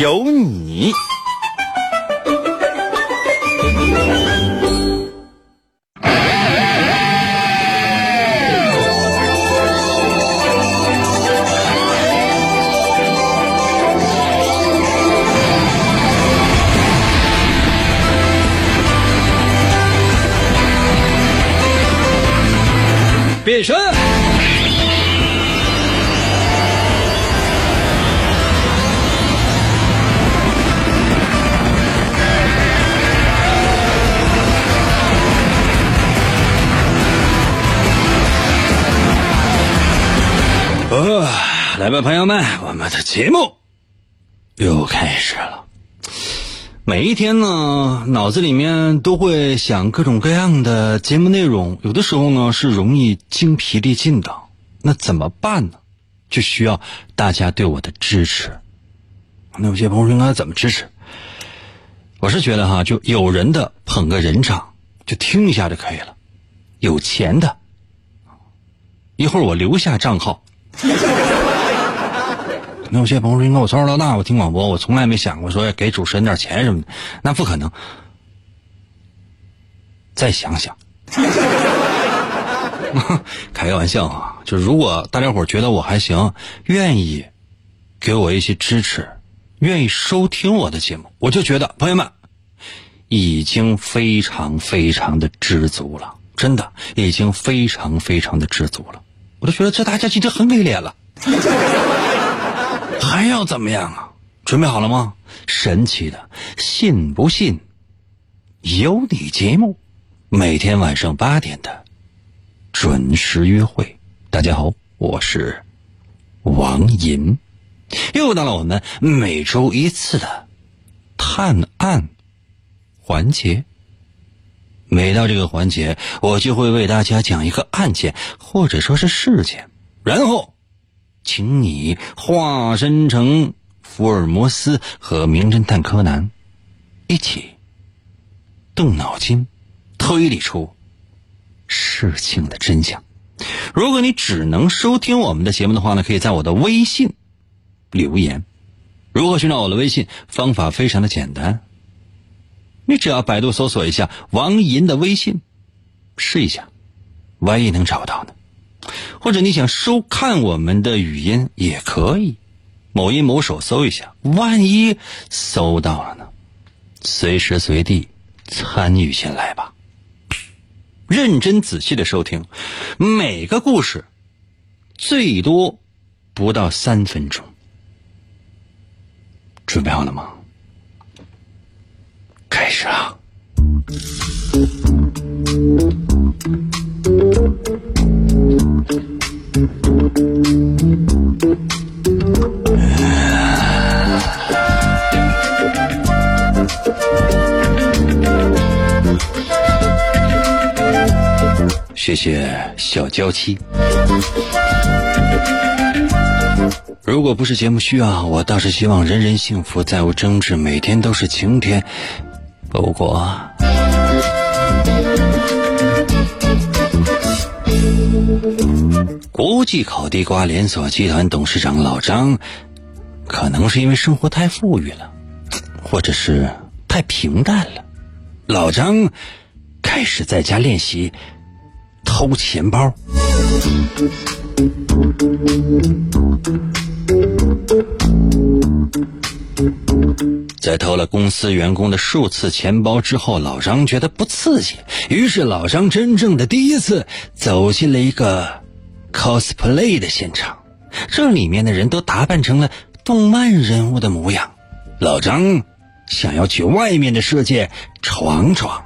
有你。变身。来吧，朋友们，我们的节目又开始了。每一天呢，脑子里面都会想各种各样的节目内容，有的时候呢是容易精疲力尽的。那怎么办呢？就需要大家对我的支持。那有些朋友应该怎么支持？我是觉得哈，就有人的捧个人场，就听一下就可以了。有钱的，一会儿我留下账号。有些朋友说：“应该我从小到大，我听广播，我从来没想过说给主持人点钱什么的，那不可能。”再想想，开个玩笑啊！就如果大家伙觉得我还行，愿意给我一些支持，愿意收听我的节目，我就觉得朋友们已经非常非常的知足了，真的已经非常非常的知足了。我都觉得这大家已经很给脸了。还要怎么样啊？准备好了吗？神奇的，信不信？有你节目，每天晚上八点的准时约会。大家好，我是王银，又到了我们每周一次的探案环节。每到这个环节，我就会为大家讲一个案件，或者说是事件，然后。请你化身成福尔摩斯和名侦探柯南，一起动脑筋，推理出事情的真相。如果你只能收听我们的节目的话呢，可以在我的微信留言。如何寻找我的微信？方法非常的简单，你只要百度搜索一下王银的微信，试一下，万一能找到呢？或者你想收看我们的语音也可以，某音某手搜一下，万一搜到了呢？随时随地参与进来吧，认真仔细的收听，每个故事最多不到三分钟，准备好了吗？开始啊！谢谢小娇妻。如果不是节目需要，我倒是希望人人幸福，再无争执，每天都是晴天。不过。国际烤地瓜连锁集团董事长老张，可能是因为生活太富裕了，或者是太平淡了，老张开始在家练习偷钱包。在偷了公司员工的数次钱包之后，老张觉得不刺激，于是老张真正的第一次走进了一个 cosplay 的现场，这里面的人都打扮成了动漫人物的模样。老张想要去外面的世界闯闯。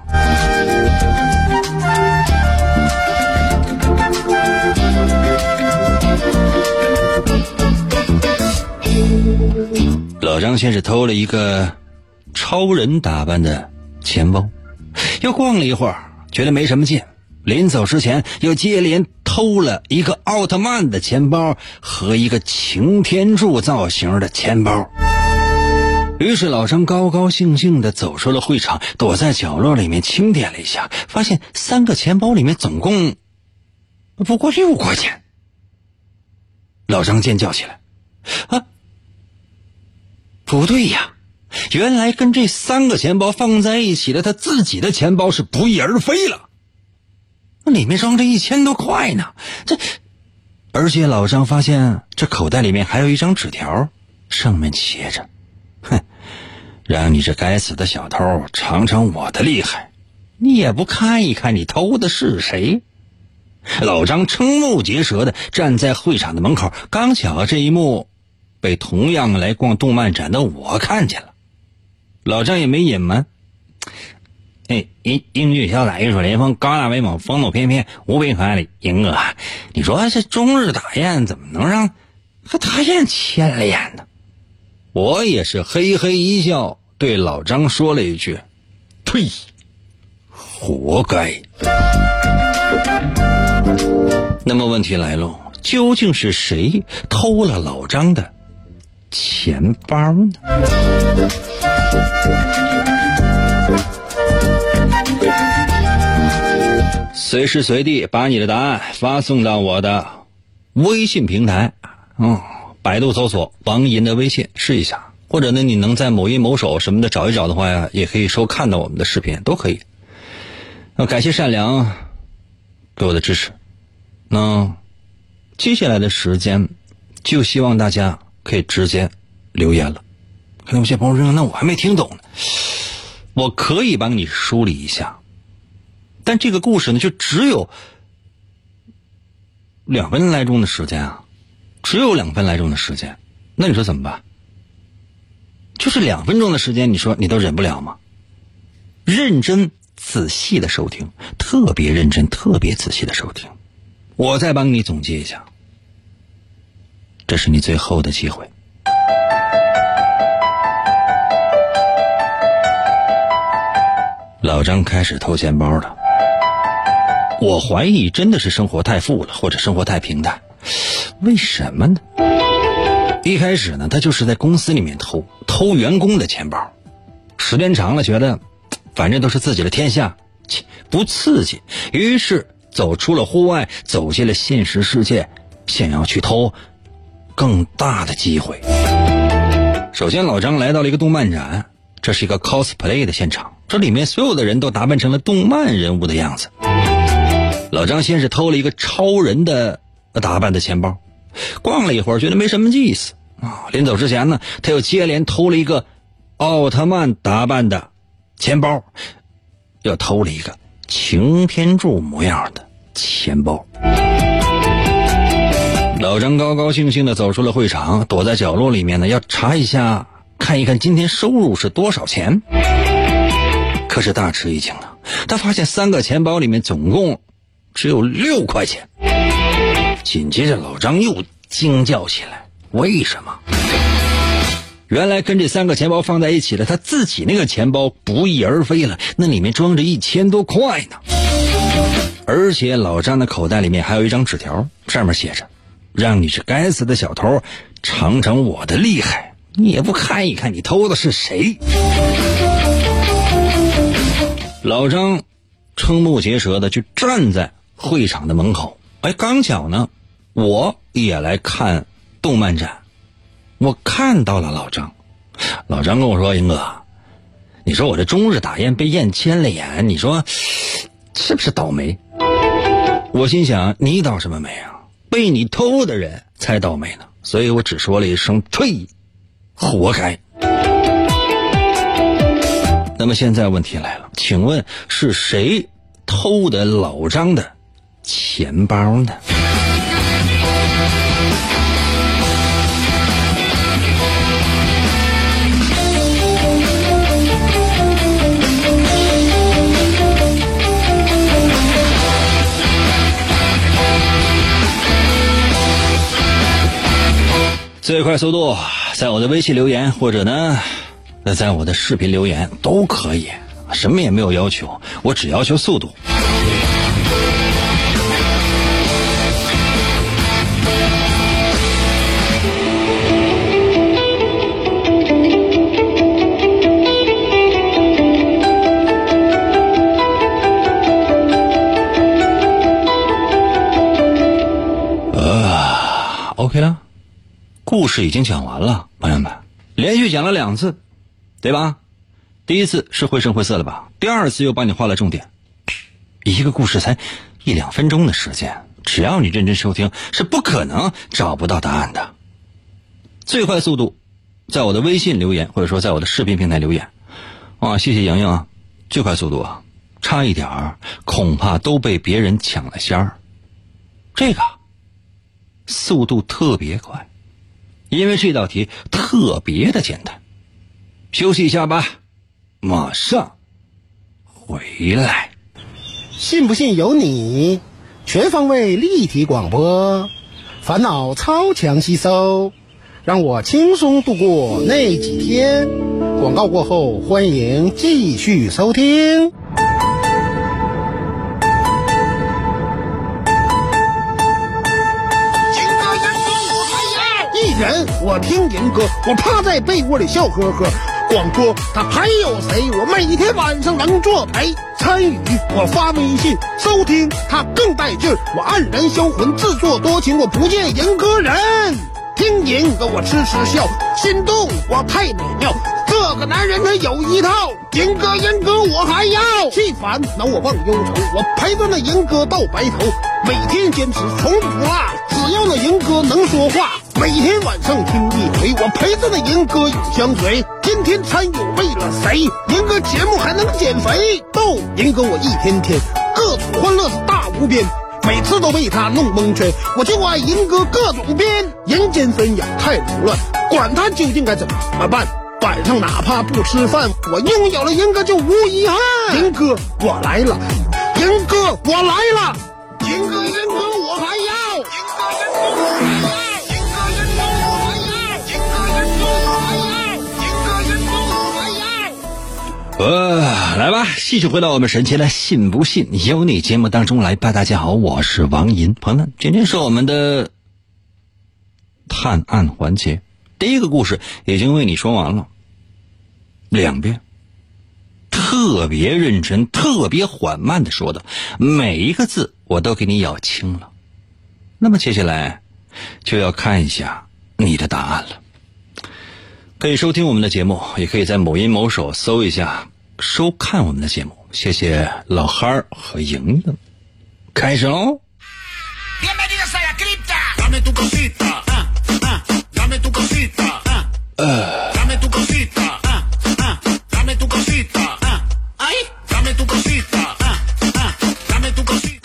张先是偷了一个超人打扮的钱包，又逛了一会儿，觉得没什么劲，临走之前又接连偷了一个奥特曼的钱包和一个擎天柱造型的钱包。于是老张高高兴兴的走出了会场，躲在角落里面清点了一下，发现三个钱包里面总共不过六块钱。老张尖叫起来：“啊，不对呀！原来跟这三个钱包放在一起的，他自己的钱包是不翼而飞了，那里面装着一千多块呢。这，而且老张发现这口袋里面还有一张纸条，上面写着。”哼，让你这该死的小偷尝尝我的厉害！你也不看一看你偷的是谁？老张瞠目结舌的站在会场的门口，刚巧这一幕被同样来逛动漫展的我看见了。老张也没隐瞒，哎，英英俊潇洒、玉树临风、高大威猛、风度翩翩、无比可爱的英哥，你说这中日打雁怎么能让和大雁牵了眼呢？我也是嘿嘿一笑，对老张说了一句：“呸，活该。”那么问题来了，究竟是谁偷了老张的钱包呢？随时随地把你的答案发送到我的微信平台，嗯。百度搜索王银的微信试一下，或者呢，你能在某音、某手什么的找一找的话呀，也可以收看到我们的视频，都可以。那感谢善良给我的支持。那接下来的时间，就希望大家可以直接留言了。可能有些朋友说：“那我还没听懂呢。”我可以帮你梳理一下，但这个故事呢，就只有两分来钟的时间啊。只有两分来钟的时间，那你说怎么办？就是两分钟的时间，你说你都忍不了吗？认真仔细的收听，特别认真、特别仔细的收听，我再帮你总结一下，这是你最后的机会。老张开始偷钱包了，我怀疑真的是生活太富了，或者生活太平淡。为什么呢？一开始呢，他就是在公司里面偷偷员工的钱包，时间长了觉得，反正都是自己的天下，不刺激，于是走出了户外，走进了现实世界，想要去偷更大的机会。首先，老张来到了一个动漫展，这是一个 cosplay 的现场，这里面所有的人都打扮成了动漫人物的样子。老张先是偷了一个超人的。打扮的钱包，逛了一会儿，觉得没什么意思啊。临走之前呢，他又接连偷了一个奥特曼打扮的钱包，又偷了一个擎天柱模样的钱包。老张高高兴兴的走出了会场，躲在角落里面呢，要查一下，看一看今天收入是多少钱。可是大吃一惊了，他发现三个钱包里面总共只有六块钱。紧接着，老张又惊叫起来：“为什么？原来跟这三个钱包放在一起的，他自己那个钱包不翼而飞了，那里面装着一千多块呢。而且老张的口袋里面还有一张纸条，上面写着：‘让你这该死的小偷尝尝我的厉害！’你也不看一看，你偷的是谁？”老张瞠目结舌的就站在会场的门口。哎，刚巧呢。我也来看动漫展，我看到了老张。老张跟我说：“英哥，你说我这中日打雁被雁牵了眼，你说是不是倒霉？”我心想：“你倒什么霉啊？被你偷的人才倒霉呢。”所以我只说了一声：“呸，活该。”那么现在问题来了，请问是谁偷的老张的钱包呢？最快速度，在我的微信留言，或者呢，在我的视频留言都可以，什么也没有要求，我只要求速度。故事已经讲完了，朋友们，连续讲了两次，对吧？第一次是绘声绘色的吧？第二次又帮你画了重点。一个故事才一两分钟的时间，只要你认真收听，是不可能找不到答案的。最快速度，在我的微信留言，或者说在我的视频平台留言。啊，谢谢莹莹啊！最快速度啊，差一点儿，恐怕都被别人抢了先儿。这个速度特别快，因为这道题特别的简单。休息一下吧，马上回来。信不信由你，全方位立体广播，烦恼超强吸收，让我轻松度过那几天。广告过后，欢迎继续收听。人我听人歌，我趴在被窝里笑呵呵。广播他还有谁？我每天晚上能作陪。参与我发微信收听，他更带劲儿。我黯然销魂，自作多情，我不见人歌人。听银歌我痴痴笑，心动我太美妙。这个男人他有一套，银哥银哥我还要。气烦恼我忘忧愁，我陪着那银哥到白头。每天坚持从不落，只要那银哥能说话。每天晚上听一回，我陪着那银哥永相随。天天参与为了谁？银哥节目还能减肥？逗银哥我一天天各种欢乐是大无边，每次都被他弄蒙圈。我就爱银哥各种编，人间纷扰太无乱，管他究竟该怎么办。晚上哪怕不吃饭，我拥有了银哥就无遗憾。银哥我来了，银哥我来了，呃，来吧，继续回到我们神奇的“信不信由你”节目当中来吧。大家好，我是王银，朋友们，今天是我们的探案环节。第一个故事已经为你说完了两遍，特别认真、特别缓慢的说的，每一个字我都给你咬清了。那么接下来就要看一下你的答案了。可以收听我们的节目，也可以在某音某手搜一下收看我们的节目。谢谢老憨儿和莹莹，开始喽。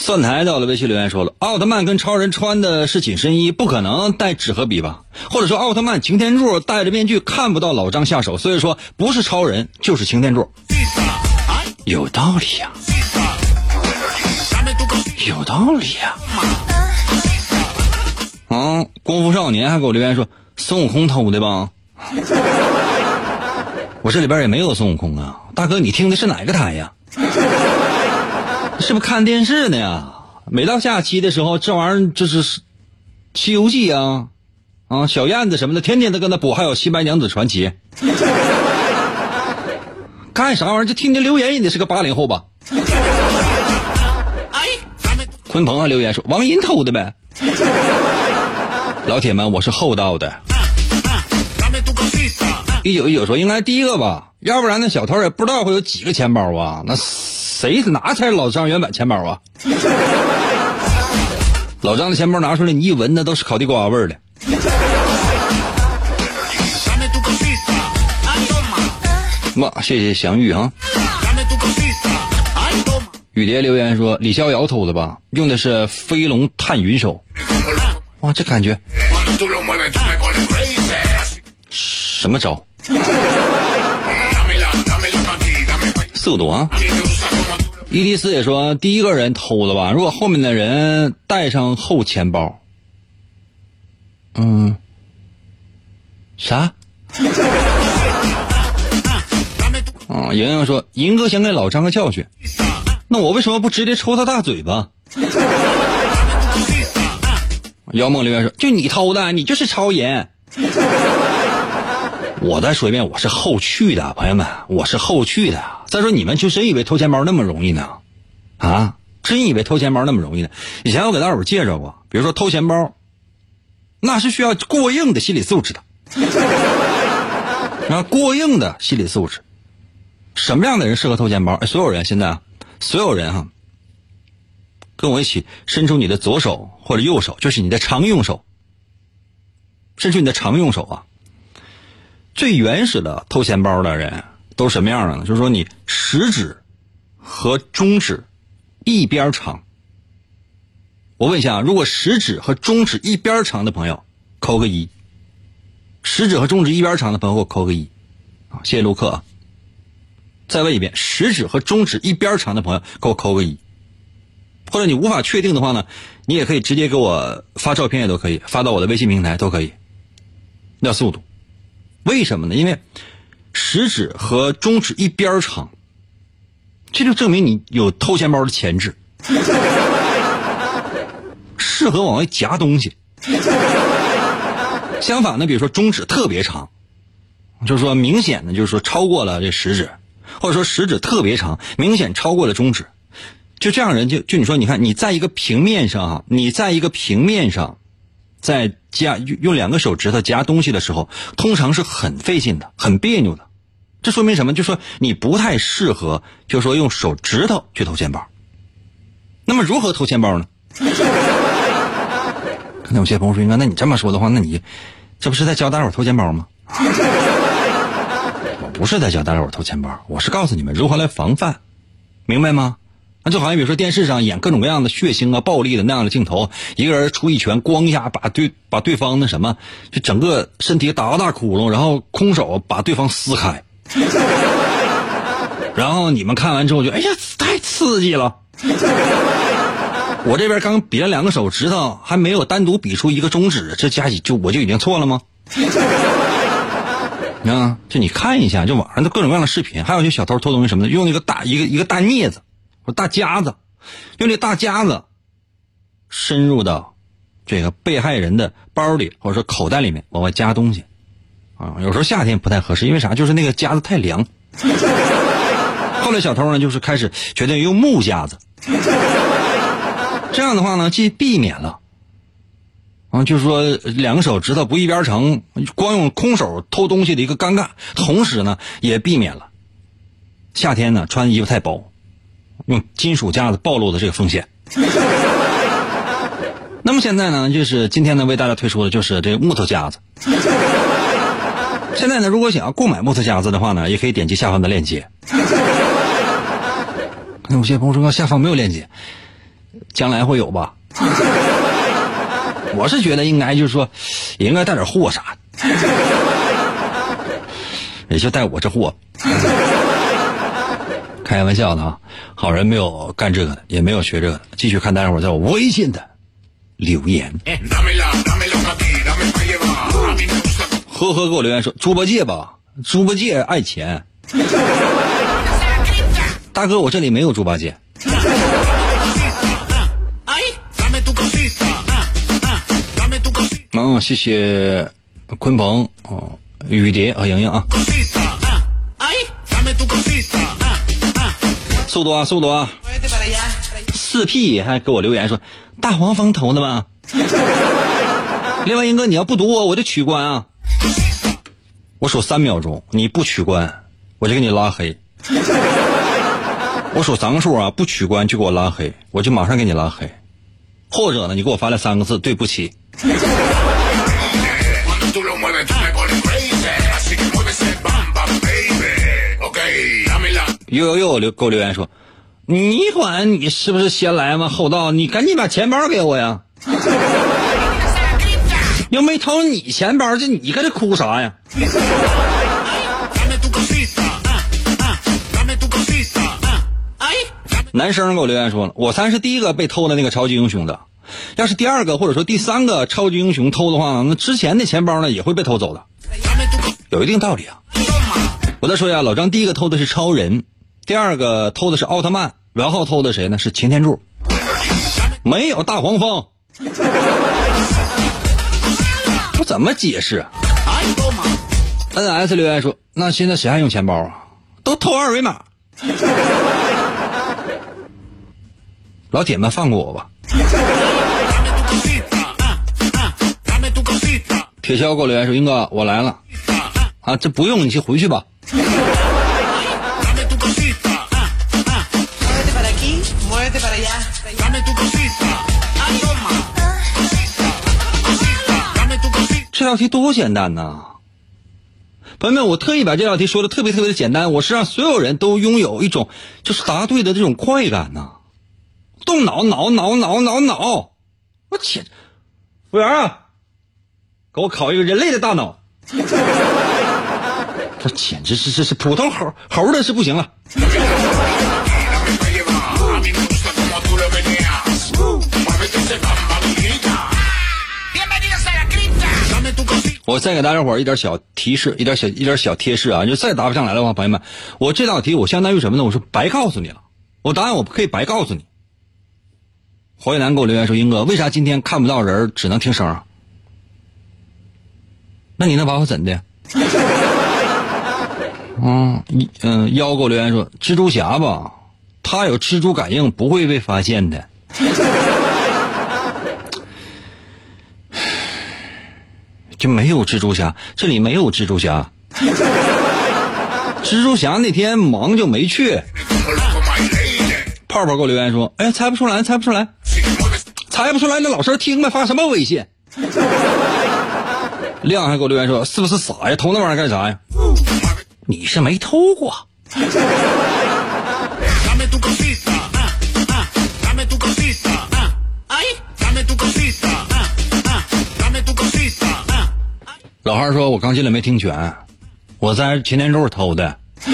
蒜台到了微信留言说了，奥特曼跟超人穿的是紧身衣，不可能带纸和笔吧？或者说奥特曼擎天柱戴着面具看不到老张下手，所以说不是超人就是擎天柱，有道理呀，有道理呀。啊，功夫少年还给我留言说孙悟空偷的吧？我这里边也没有孙悟空啊，大哥你听的是哪个台呀？是不是看电视呢呀？每到下期的时候，这玩意儿就是《西游记》啊，啊，小燕子什么的，天天都搁那播，还有《新白娘子传奇》。干啥玩意儿？这听听留言也得是个八零后吧？鲲鹏啊，留言说王银偷的呗。老铁们，我是厚道的。一九一九说应该第一个吧，要不然那小偷也不知道会有几个钱包啊，那。谁拿才是老张原版钱包啊？老张的钱包拿出来，你一闻，那都是烤地瓜味儿的。哇，谢谢祥玉哈。雨蝶留言说李逍遥偷的吧，用的是飞龙探云手。哇，这感觉什么招？速度啊！伊迪丝也说，第一个人偷的吧？如果后面的人带上后钱包，嗯，啥？啊，莹莹说：“银哥想给老张个教训，那我为什么不直接抽他大嘴巴？” 姚梦留言说：“就你偷的，你就是超人。”我再说一遍，我是后去的，朋友们，我是后去的。再说你们就真以为偷钱包那么容易呢？啊，真以为偷钱包那么容易呢？以前我给大伙介绍过，比如说偷钱包，那是需要过硬的心理素质的。啊，过硬的心理素质，什么样的人适合偷钱包？所有人现在，所有人哈，跟我一起伸出你的左手或者右手，就是你的常用手，伸出你的常用手啊。最原始的偷钱包的人都什么样的呢？就是说你食指和中指一边长。我问一下啊，如果食指和中指一边长的朋友，扣个一。食指和中指一边长的朋友，给我扣个一。啊，谢谢卢克。再问一遍，食指和中指一边长的朋友，给我扣个一。或者你无法确定的话呢，你也可以直接给我发照片，也都可以发到我的微信平台，都可以。要速度。为什么呢？因为食指和中指一边长，这就证明你有偷钱包的潜质，适合往外夹东西。相反呢，比如说中指特别长，就是说明显的，就是说超过了这食指，或者说食指特别长，明显超过了中指，就这样人就就你说，你看你在一个平面上哈，你在一个平面上。在夹用两个手指头夹东西的时候，通常是很费劲的，很别扭的。这说明什么？就说你不太适合，就说用手指头去偷钱包。那么如何偷钱包呢？可能有些朋友说：“应该那你这么说的话，那你这不是在教大伙偷钱包吗？” 我不是在教大伙偷钱包，我是告诉你们如何来防范，明白吗？那就好像比如说电视上演各种各样的血腥啊、暴力的那样的镜头，一个人出一拳，咣一下把对把对方那什么，就整个身体打个大窟窿，然后空手把对方撕开，然后你们看完之后就哎呀太刺激了。我这边刚比了两个手指头，还没有单独比出一个中指，这加起就我就已经错了吗？啊，就你看一下，就网上的各种各样的视频，还有些小偷偷东西什么的，用一个大一个一个大镊子。大夹子，用这大夹子深入到这个被害人的包里或者说口袋里面，往外夹东西啊。有时候夏天不太合适，因为啥？就是那个夹子太凉。后来小偷呢，就是开始决定用木夹子。这样的话呢，既避免了啊，就是说两个手指头不一边长，光用空手偷东西的一个尴尬，同时呢，也避免了夏天呢穿衣服太薄。用金属夹子暴露的这个风险。那么现在呢，就是今天呢为大家推出的就是这个木头夹子。现在呢，如果想要购买木头夹子的话呢，也可以点击下方的链接。那有些朋友说下方没有链接，将来会有吧？我是觉得应该就是说，也应该带点货啥的，也就带我这货。开玩笑的啊，好人没有干这个的，也没有学这个的。继续看待会儿在我微信的留言。呵呵，给我留言说猪八戒吧，猪八戒爱钱。大哥，我这里没有猪八戒。嗯，谢谢鲲鹏哦，雨蝶和莹莹啊。速度啊，速度啊！四 P 还给我留言说大黄蜂投的吗？另外，英哥，你要不读我，我就取关啊！我数三秒钟，你不取关，我就给你拉黑。我数三个数啊，不取关就给我拉黑，我就马上给你拉黑。或者呢，你给我发来三个字，对不起。又又又留给我留言说，你管你是不是先来吗？后到，你赶紧把钱包给我呀！又没偷你钱包，这你搁这哭啥呀？男生给我留言说了，我才是第一个被偷的那个超级英雄的，要是第二个或者说第三个超级英雄偷的话，那之前的钱包呢也会被偷走的，有一定道理啊。我再说一下，老张第一个偷的是超人，第二个偷的是奥特曼，然后偷的谁呢？是擎天柱，没有大黄蜂。我怎么解释？N S 留言说：“那现在谁还用钱包啊？都偷二维码。”老铁们放过我吧。铁锹给我留言说：“英哥，我来了。”啊，这不用，你去回去吧。这道题多简单呐！朋友们，我特意把这道题说的特别特别的简单，我是让所有人都拥有一种就是答对的这种快感呐！动脑脑脑脑脑脑！我去，服务员啊，给我考一个人类的大脑！这简直是是是普通猴猴的是不行了。我再给大家伙一点小提示，一点小一点小贴士啊！就再答不上来的话，朋友们，我这道题我相当于什么呢？我说白告诉你了，我答案我可以白告诉你。黄月南给我留言说：“英哥，为啥今天看不到人，只能听声？那你能把我怎的？” 嗯，嗯，妖给我留言说：“蜘蛛侠吧，他有蜘蛛感应，不会被发现的。”就没有蜘蛛侠，这里没有蜘蛛侠。蜘蛛侠那天忙就没去。泡泡给我留言说：“哎，猜不出来，猜不出来，猜不出来，那老师听呗，发什么微信？”亮还给我留言说：“是不是傻呀？偷那玩意儿干啥呀？你是没偷过。”老汉说：“我刚进来没听全，我在擎天柱偷的。”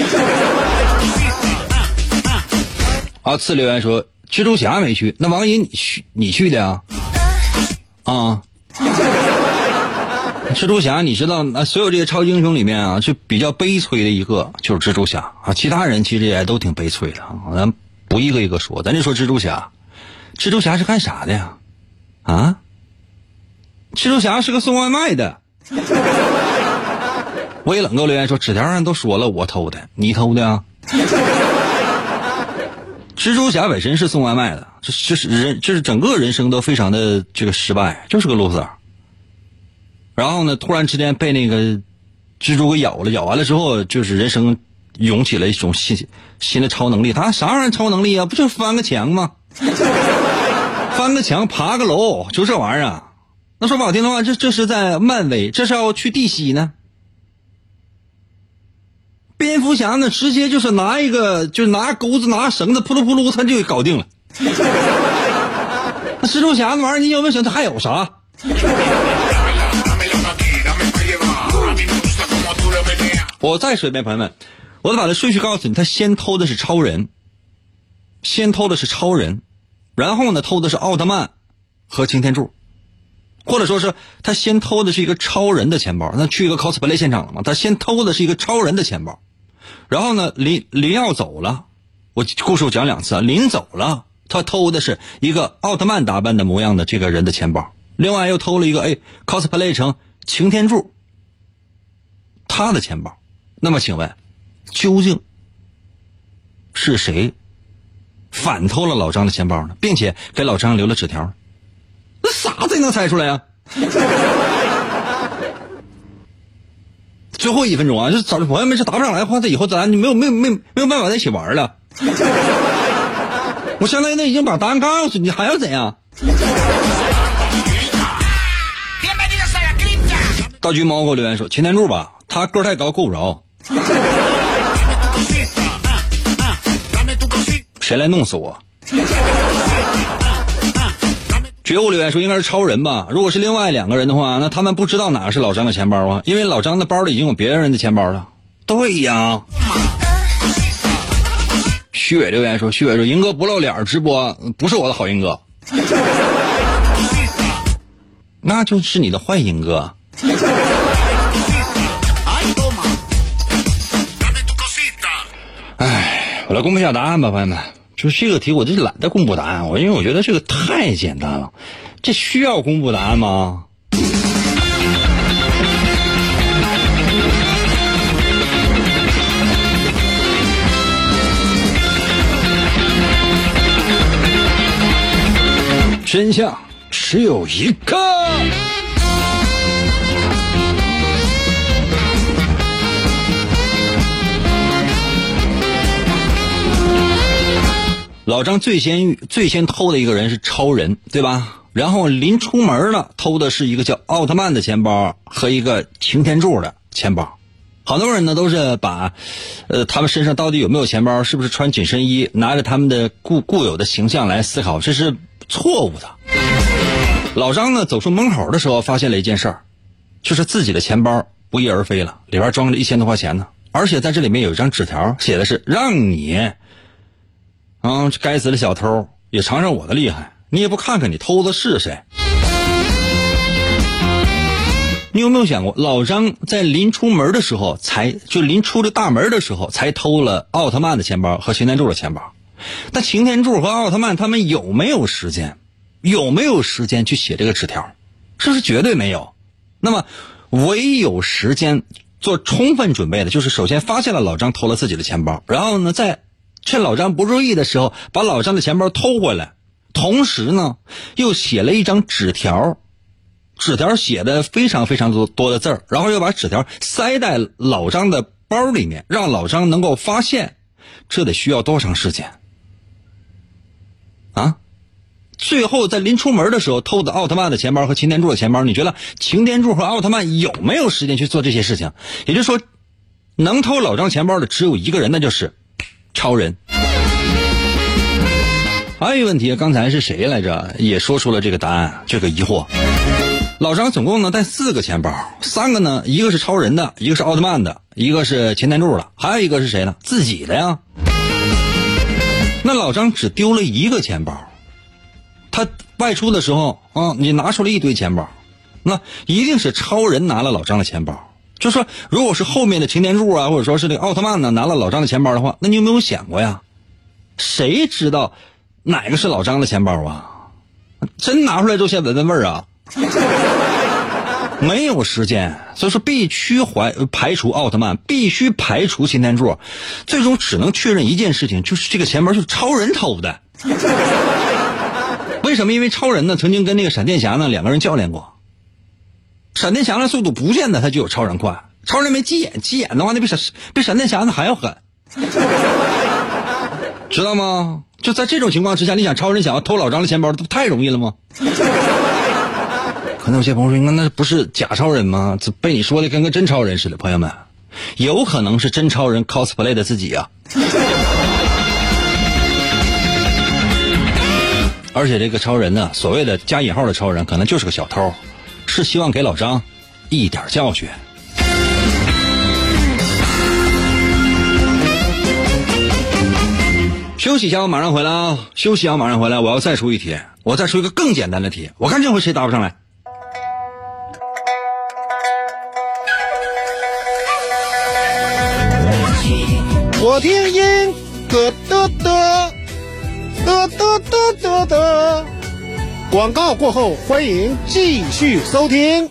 啊，次留言说：“蜘蛛侠没去，那王姨你去你去的啊？”啊，蜘蛛侠，你知道啊？所有这些超级英雄里面啊，就比较悲催的一个就是蜘蛛侠啊。其他人其实也都挺悲催的啊。咱不一个一个说，咱就说蜘蛛侠。蜘蛛侠是干啥的呀？啊？蜘蛛侠是个送外卖的。微冷给我留言说：“纸条上都说了我偷的，你偷的啊？”蜘蛛侠本身是送外卖的，这这是人，这是整个人生都非常的这个失败，就是个 loser。然后呢，突然之间被那个蜘蛛给咬了，咬完了之后，就是人生涌起了一种新新的超能力。他啥玩意儿超能力啊？不就翻个墙吗？翻个墙，爬个楼，就这玩意儿。那说不好听的话，这这是在漫威，这是要去地西呢。蝙蝠侠呢，直接就是拿一个，就是拿钩子、拿绳子，扑噜扑噜，他就给搞定了。那蜘蛛侠那玩意儿，你有没有想他还有啥？我再说一遍，朋友们，我得把这顺序告诉你，他先偷的是超人，先偷的是超人，然后呢，偷的是奥特曼和擎天柱。或者说是他先偷的是一个超人的钱包，那去一个 cosplay 现场了嘛？他先偷的是一个超人的钱包，然后呢，临临要走了，我故事我讲两次啊，临走了，他偷的是一个奥特曼打扮的模样的这个人的钱包，另外又偷了一个哎 cosplay 成擎天柱他的钱包。那么请问，究竟是谁反偷了老张的钱包呢？并且给老张留了纸条？啥才能猜出来呀？最后一分钟啊，这找朋友们是答不上来的话，这以后咱就没有没有没有没有办法在一起玩了。我相当于那已经把答案告诉你，还要怎样？大橘猫给我留言说：“擎天柱吧，他个太高，够不着。”谁来弄死我？觉悟留言说应该是超人吧？如果是另外两个人的话，那他们不知道哪个是老张的钱包啊？因为老张的包里已经有别人的钱包了。对呀。虚伪留言说：“虚伪说，英哥不露脸直播，不是我的好英哥，那就是你的坏英哥。”哎，我来公布一下答案吧，朋友们。就这个题，我就懒得公布答案，我因为我觉得这个太简单了，这需要公布答案吗？真相只有一个。老张最先、最先偷的一个人是超人，对吧？然后临出门了，偷的是一个叫奥特曼的钱包和一个擎天柱的钱包。好多人呢都是把，呃，他们身上到底有没有钱包，是不是穿紧身衣，拿着他们的固固有的形象来思考，这是错误的。老张呢走出门口的时候，发现了一件事儿，就是自己的钱包不翼而飞了，里边装着一千多块钱呢，而且在这里面有一张纸条，写的是让你。啊！这该死的小偷也尝尝我的厉害！你也不看看你偷的是谁？你有没有想过，老张在临出门的时候，才就临出这大门的时候，才偷了奥特曼的钱包和擎天柱的钱包？那擎天柱和奥特曼他们有没有时间？有没有时间去写这个纸条？这是绝对没有。那么，唯有时间做充分准备的，就是首先发现了老张偷了自己的钱包，然后呢，再。趁老张不注意的时候，把老张的钱包偷回来，同时呢，又写了一张纸条，纸条写的非常非常多多的字儿，然后又把纸条塞在老张的包里面，让老张能够发现，这得需要多长时间？啊！最后在临出门的时候偷的奥特曼的钱包和擎天柱的钱包，你觉得擎天柱和奥特曼有没有时间去做这些事情？也就是说，能偷老张钱包的只有一个人，那就是。超人，还有一个问题，刚才是谁来着？也说出了这个答案，这个疑惑。老张总共呢带四个钱包，三个呢，一个是超人的，一个是奥特曼的，一个是擎天柱的，还有一个是谁呢？自己的呀。那老张只丢了一个钱包，他外出的时候啊，你拿出了一堆钱包，那一定是超人拿了老张的钱包。就说，如果是后面的擎天柱啊，或者说是这个奥特曼呢，拿了老张的钱包的话，那你有没有想过呀？谁知道哪个是老张的钱包啊？真拿出来之后，现闻闻味儿啊？没有时间，所以说必须怀排除奥特曼，必须排除擎天柱，最终只能确认一件事情，就是这个钱包是超人偷的。为什么？因为超人呢，曾经跟那个闪电侠呢两个人较量过。闪电侠的速度不见得他就有超人快，超人没急眼，急眼的话那比闪比闪电侠那还要狠，知道吗？就在这种情况之下，你想超人想要偷老张的钱包，这不太容易了吗？可能有些朋友说，那那不是假超人吗？这被你说的跟个真超人似的，朋友们，有可能是真超人 cosplay 的自己啊。而且这个超人呢，所谓的加引号的超人，可能就是个小偷。是希望给老张一点教训。休息一下，我马上回来啊！休息啊，马上回来！我要再出一题，我再出一个更简单的题，我看这回谁答不上来。我听音，得得得，得得得得得。广告过后，欢迎继续收听。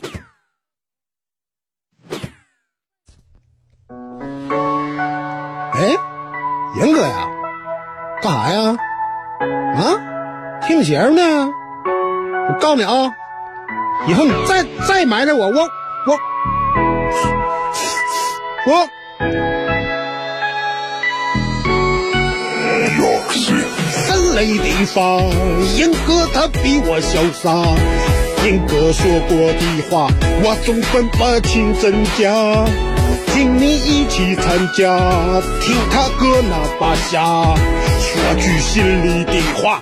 哎，严哥呀，干啥呀？啊，听节目呢？我告诉你啊，以后你再再埋汰我，我我我。累地方，英哥他比我潇洒。英哥说过的话，我总分不清真假。请你一起参加，听他哥那把下。说句心里的话，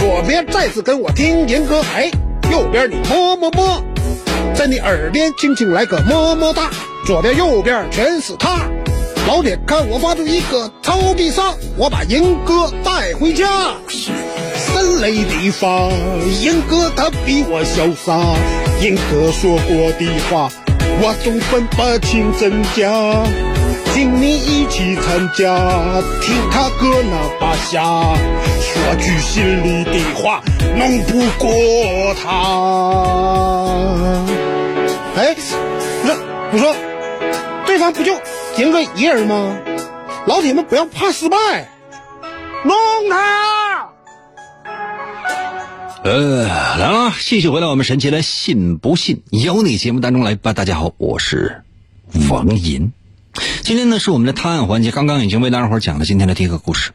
左边再次跟我听银歌，哎，右边你么么么，在你耳边轻轻来个么么哒，左边右边全是他。老铁，看我发出一个超必杀，我把银哥带回家。森雷地发，银哥他比我潇洒，银哥说过的话，我总分不清真假。请你一起参加，听他哥那把下，说句心里的话，弄不过他。哎，不是，我说，对方不就赢个一人吗？老铁们不要怕失败，弄他！呃，来了，继续回到我们神奇的“信不信由你”节目当中来吧。大家好，我是王银。今天呢是我们的探案环节，刚刚已经为大家伙讲了今天的第一个故事，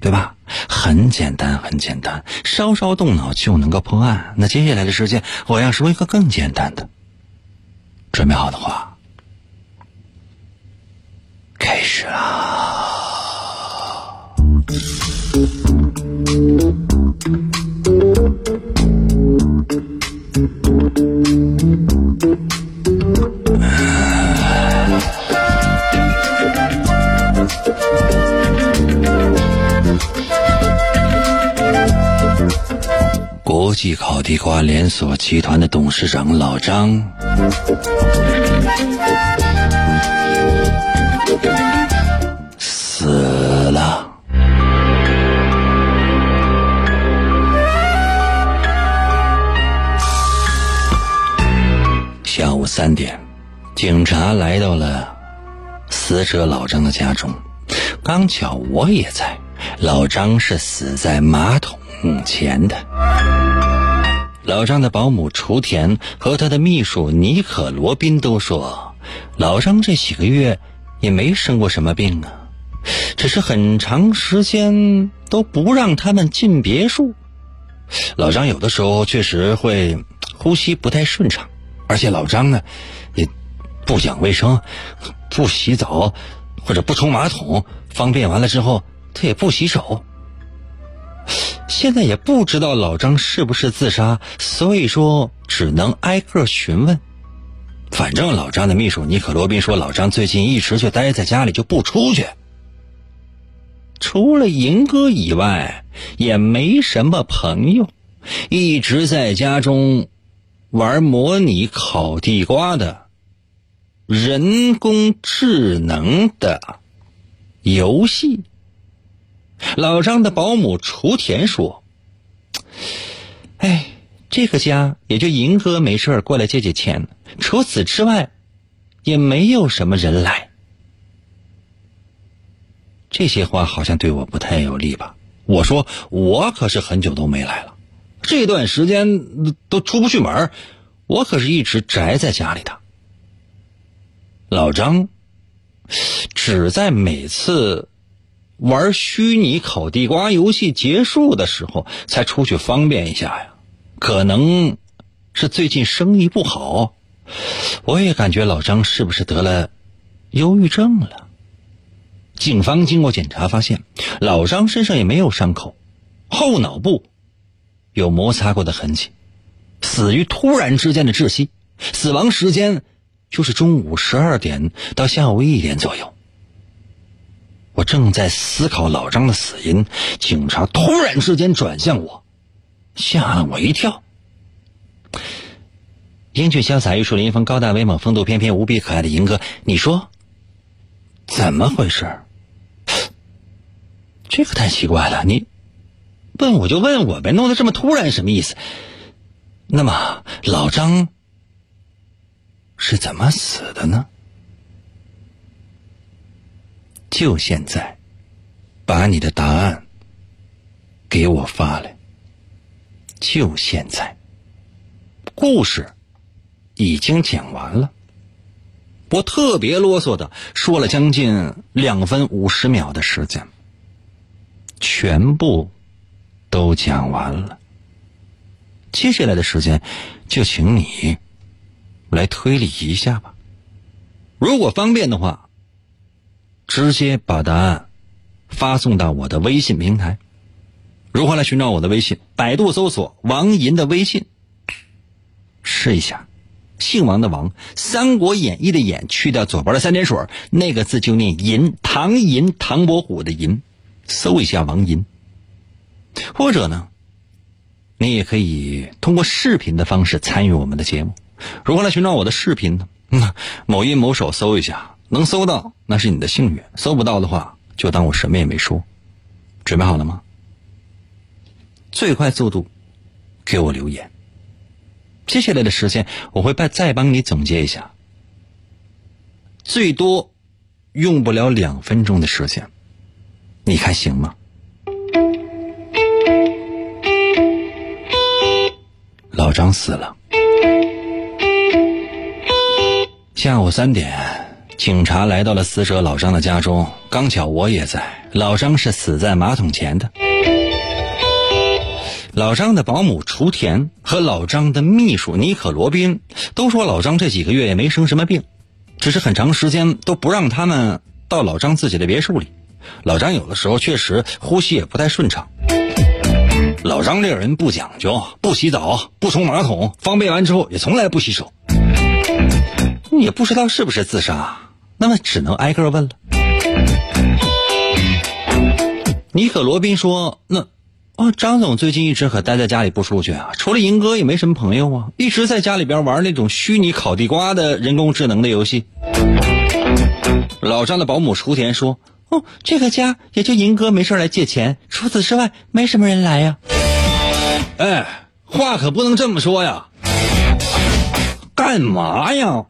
对吧？很简单，很简单，稍稍动脑就能够破案。那接下来的时间，我要说一个更简单的。准备好的话，开始啦！国际烤地瓜连锁集团的董事长老张死了。下午三点，警察来到了死者老张的家中，刚巧我也在。老张是死在马桶前的。老张的保姆雏田和他的秘书尼可罗宾都说，老张这几个月也没生过什么病啊，只是很长时间都不让他们进别墅。老张有的时候确实会呼吸不太顺畅，而且老张呢也不讲卫生，不洗澡或者不冲马桶，方便完了之后他也不洗手。现在也不知道老张是不是自杀，所以说只能挨个询问。反正老张的秘书尼可罗宾说，老张最近一直就待在家里，就不出去。除了银哥以外，也没什么朋友，一直在家中玩模拟烤地瓜的人工智能的游戏。老张的保姆雏田说：“哎，这个家也就银哥没事过来借借钱，除此之外，也没有什么人来。”这些话好像对我不太有利吧？我说我可是很久都没来了，这段时间都出不去门，我可是一直宅在家里的。老张只在每次。玩虚拟烤地瓜游戏结束的时候才出去方便一下呀，可能是最近生意不好，我也感觉老张是不是得了忧郁症了？警方经过检查发现，老张身上也没有伤口，后脑部有摩擦过的痕迹，死于突然之间的窒息，死亡时间就是中午十二点到下午一点左右。我正在思考老张的死因，警察突然之间转向我，吓了我一跳。英俊潇洒、玉树临风、高大威猛、风度翩翩、无比可爱的银哥，你说怎么回事？这个太奇怪了，你问我就问我呗，弄得这么突然，什么意思？那么老张是怎么死的呢？就现在，把你的答案给我发来。就现在。故事已经讲完了，我特别啰嗦的说了将近两分五十秒的时间，全部都讲完了。接下来的时间，就请你来推理一下吧。如果方便的话，直接把答案发送到我的微信平台。如何来寻找我的微信？百度搜索王银的微信，试一下。姓王的王，《三国演义》的演，去掉左边的三点水，那个字就念银。唐银，唐伯虎的银。搜一下王银，或者呢？你也可以通过视频的方式参与我们的节目。如何来寻找我的视频呢？嗯，某音某手搜一下，能搜到那是你的幸运，搜不到的话就当我什么也没说。准备好了吗？最快速度给我留言。接下来的时间我会再再帮你总结一下，最多用不了两分钟的时间，你看行吗？老张死了。下午三点，警察来到了死者老张的家中，刚巧我也在。老张是死在马桶前的。老张的保姆雏田和老张的秘书尼可罗宾都说，老张这几个月也没生什么病，只是很长时间都不让他们到老张自己的别墅里。老张有的时候确实呼吸也不太顺畅。老张这个人不讲究，不洗澡，不冲马桶，方便完之后也从来不洗手。也不知道是不是自杀，那么只能挨个问了。尼可罗宾说：“那，哦，张总最近一直可待在家里不出去啊，除了银哥也没什么朋友啊，一直在家里边玩那种虚拟烤地瓜的人工智能的游戏。”老张的保姆雏田说。哦，这个家也就银哥没事来借钱，除此之外没什么人来呀。哎，话可不能这么说呀！干嘛呀？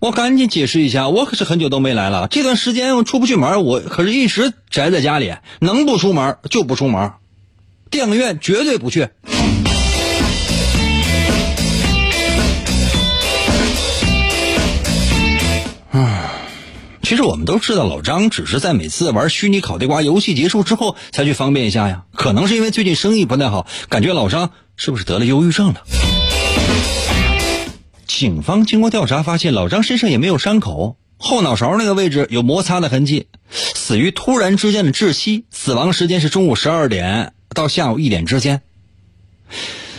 我赶紧解释一下，我可是很久都没来了，这段时间我出不去门，我可是一直宅在家里，能不出门就不出门，电影院绝对不去。其实我们都知道，老张只是在每次玩虚拟烤地瓜游戏结束之后才去方便一下呀。可能是因为最近生意不太好，感觉老张是不是得了忧郁症了？警方经过调查发现，老张身上也没有伤口，后脑勺那个位置有摩擦的痕迹，死于突然之间的窒息，死亡时间是中午十二点到下午一点之间。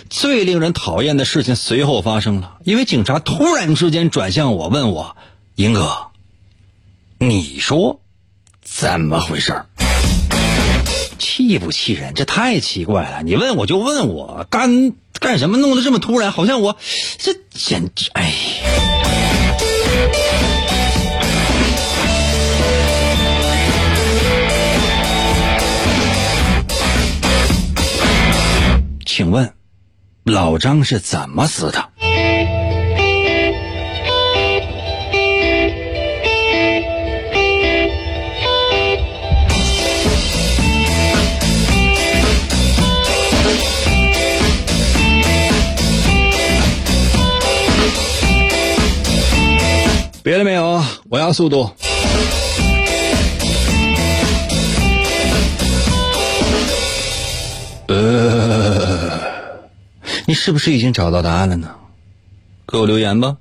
最令人讨厌的事情随后发生了，因为警察突然之间转向我，问我：“英哥。”你说，怎么回事气不气人？这太奇怪了！你问我就问我，干干什么？弄得这么突然，好像我这简直……哎，请问，老张是怎么死的？别的没有，我要速度。呃，你是不是已经找到答案了呢？给我留言吧。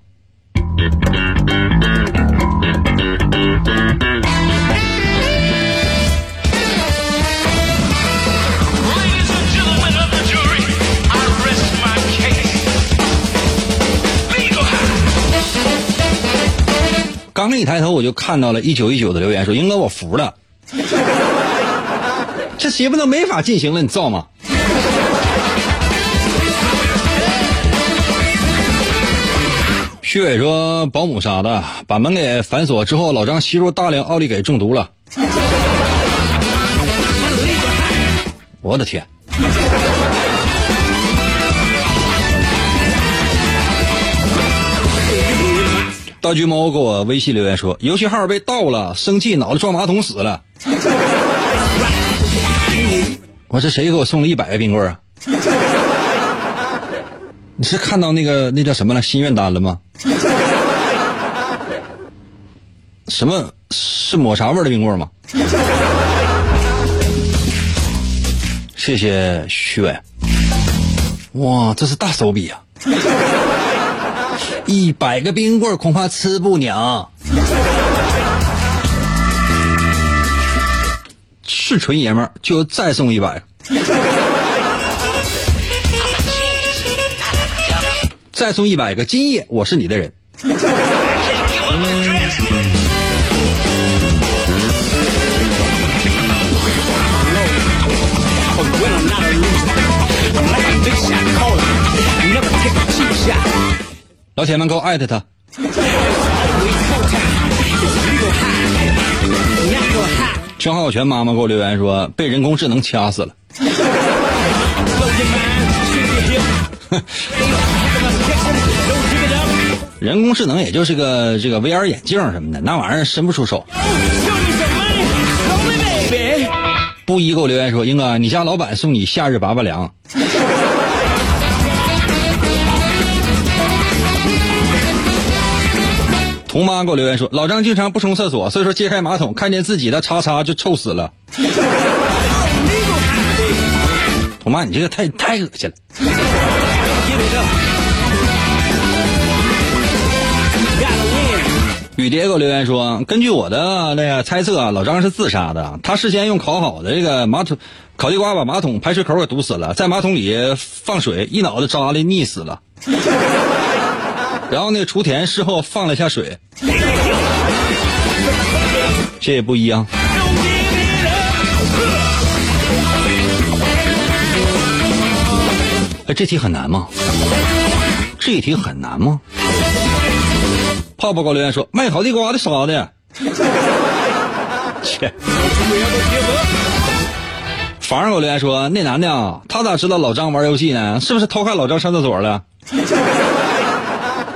刚一抬头，我就看到了一九一九的留言，说：“英哥，我服了，这节目都没法进行了，你造吗？”徐伟说：“保姆杀的，把门给反锁之后，老张吸入大量奥利给中毒了。”我的天！大橘猫给我微信留言说：“游戏号被盗了，生气脑袋撞马桶死了。”我这谁给我送了一百个冰棍啊？你是看到那个那叫什么了心愿单了吗？什么是抹茶味的冰棍吗？谢谢徐伟。哇，这是大手笔啊！一百个冰棍恐怕吃不了。是纯爷们儿就再送一百，再送一百个。今夜我是你的人。老铁们，给我艾特他。张浩全妈妈给我留言说，被人工智能掐死了。人工智能也就是个这个 VR 眼镜什么的，那玩意儿伸不出手。布衣给我留言说，英哥，你家老板送你夏日拔拔凉。红妈给我留言说，老张经常不冲厕所，所以说揭开马桶看见自己的叉叉就臭死了。红妈，你这个太太恶心了。雨蝶给我留言说，根据我的那个猜测啊，老张是自杀的。他事先用烤好的这个马桶烤地瓜把马桶排水口给堵死了，在马桶里放水，一脑袋扎的溺死了。然后那雏田事后放了一下水，这也不一样。哎，这题很难吗？这题很难吗？泡泡给我留言说卖烤地瓜的啥的，切。房上给我留言说那男的啊，他咋知道老张玩游戏呢？是不是偷看老张上厕所了？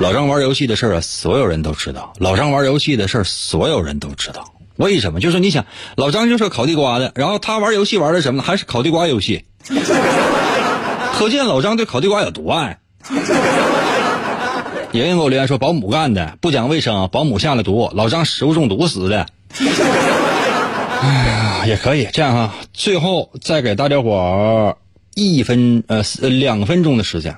老张玩游戏的事儿啊，所有人都知道。老张玩游戏的事儿，所有人都知道。为什么？就是你想，老张就是烤地瓜的，然后他玩游戏玩的什么？还是烤地瓜游戏。可见老张对烤地瓜有多爱。莹莹给我留言说，保姆干的，不讲卫生，保姆下了毒，老张食物中毒死的。哎呀，也可以这样哈。最后再给大家伙儿一分呃两分钟的时间。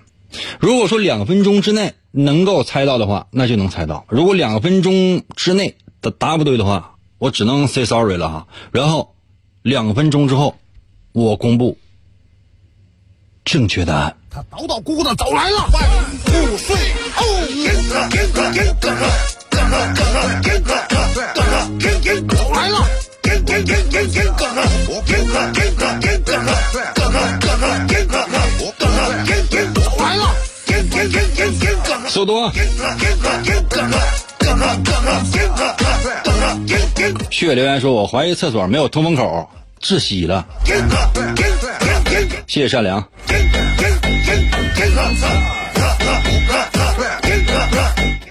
如果说两分钟之内能够猜到的话，那就能猜到；如果两分钟之内的答不对的话，我只能 say sorry 了哈。然后两分钟之后，我公布正确答案。他捣捣鼓鼓走来了，万物岁哦，走来了。来了，速度。血留言说：“我怀疑厕所没有通风口，窒息了。”谢谢善良。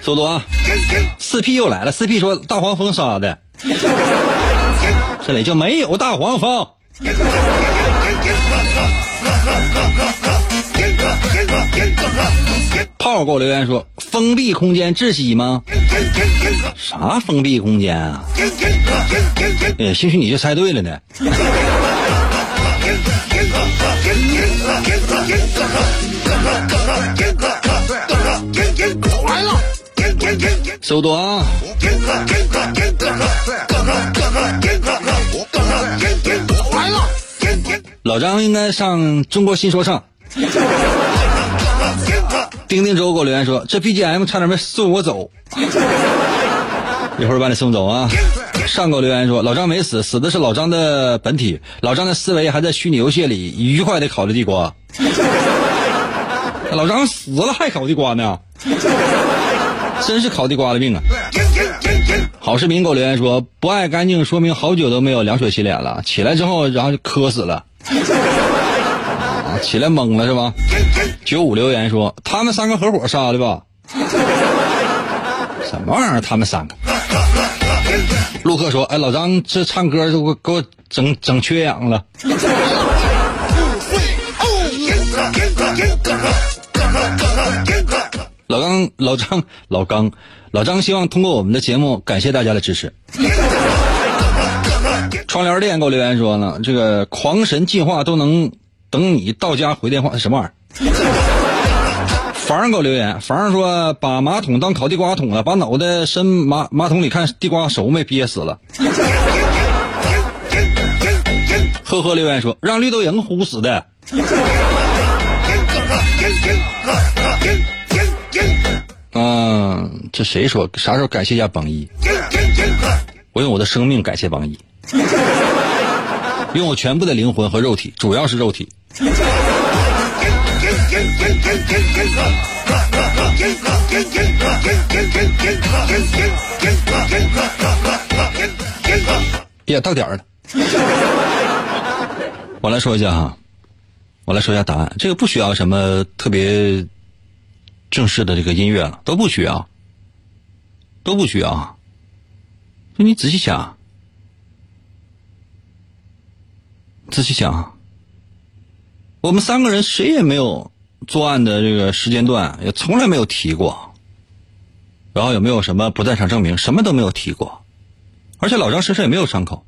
速度啊！四 P 又来了，四 P 说大黄蜂杀的。这里就没有大黄蜂。炮给我留言说：“封闭空间窒息吗？啥封闭空间啊？哎，兴许你就猜对了呢。”来了，速度啊！老张应该上中国新说唱。丁丁周给我留言说：“这 BGM 差点没送我走，一会儿把你送走啊。”上给我留言说：“老张没死，死的是老张的本体，老张的思维还在虚拟游戏里愉快的烤着地瓜。老张死了还烤地瓜呢，真是烤地瓜的命啊！”好视频给我留言说：“不爱干净，说明好久都没有凉水洗脸了，起来之后然后就磕死了。”起来懵了是吧？九五留言说他们三个合伙杀的吧？什么玩意儿？他们三个？陆克说：“哎，老张这唱歌都给我整整缺氧了。”老刚、老张、老刚、老张希望通过我们的节目感谢大家的支持。窗帘店给我留言说呢，这个狂神进化都能等你到家回电话，什么玩意儿？房给我留言，房上说把马桶当烤地瓜桶了，把脑袋伸马马桶里看地瓜熟没，憋死了。呵呵，留言说让绿豆蝇呼死的。嗯，这谁说？啥时候感谢一下榜一？我用我的生命感谢榜一，用我全部的灵魂和肉体，主要是肉体。也到点儿了，我来说一下哈，我来说一下答案。这个不需要什么特别正式的这个音乐了，都不需要，都不需要。就你仔细想，仔细想，我们三个人谁也没有作案的这个时间段，也从来没有提过。然后有没有什么不在场证明？什么都没有提过。而且老张身上也没有伤口，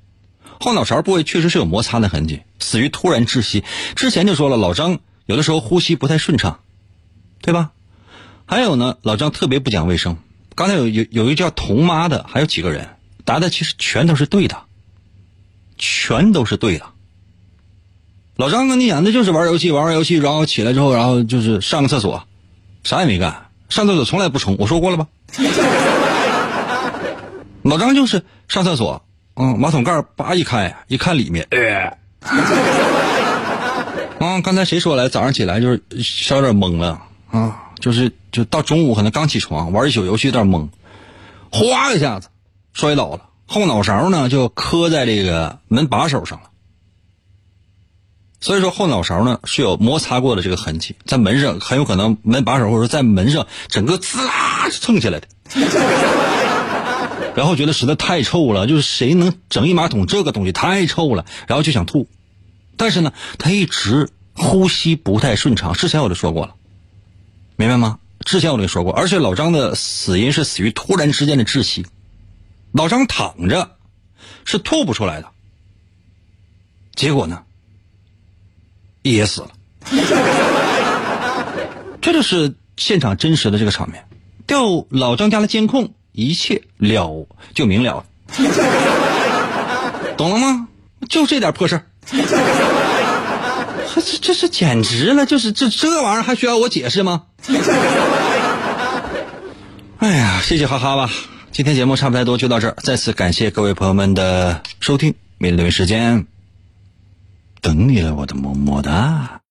后脑勺部位确实是有摩擦的痕迹，死于突然窒息。之前就说了，老张有的时候呼吸不太顺畅，对吧？还有呢，老张特别不讲卫生。刚才有有有一个叫童妈的，还有几个人答的其实全都是对的，全都是对的。老张跟你演的就是玩游戏，玩完游戏，然后起来之后，然后就是上个厕所，啥也没干，上厕所从来不冲，我说过了吧？老张就是上厕所，嗯，马桶盖叭一开，一看里面，呃，啊，刚才谁说来？早上起来就是稍有点懵了啊，就是就到中午可能刚起床，玩一宿游戏有点懵，哗一下子摔倒了，后脑勺呢就磕在这个门把手上了。所以说后脑勺呢是有摩擦过的这个痕迹，在门上很有可能门把手或者说在门上整个滋啦蹭起来的。然后觉得实在太臭了，就是谁能整一马桶这个东西太臭了，然后就想吐，但是呢，他一直呼吸不太顺畅。之前我就说过了，明白吗？之前我就说过，而且老张的死因是死于突然之间的窒息，老张躺着是吐不出来的，结果呢，噎死了。这就是现场真实的这个场面，调老张家的监控。一切了就明了，懂了吗？就这点破事儿，这这是简直了！就是这这玩意儿还需要我解释吗？哎呀，谢谢哈哈吧！今天节目差不太多就到这儿，再次感谢各位朋友们的收听，明天同一时间等你了，我的么么哒。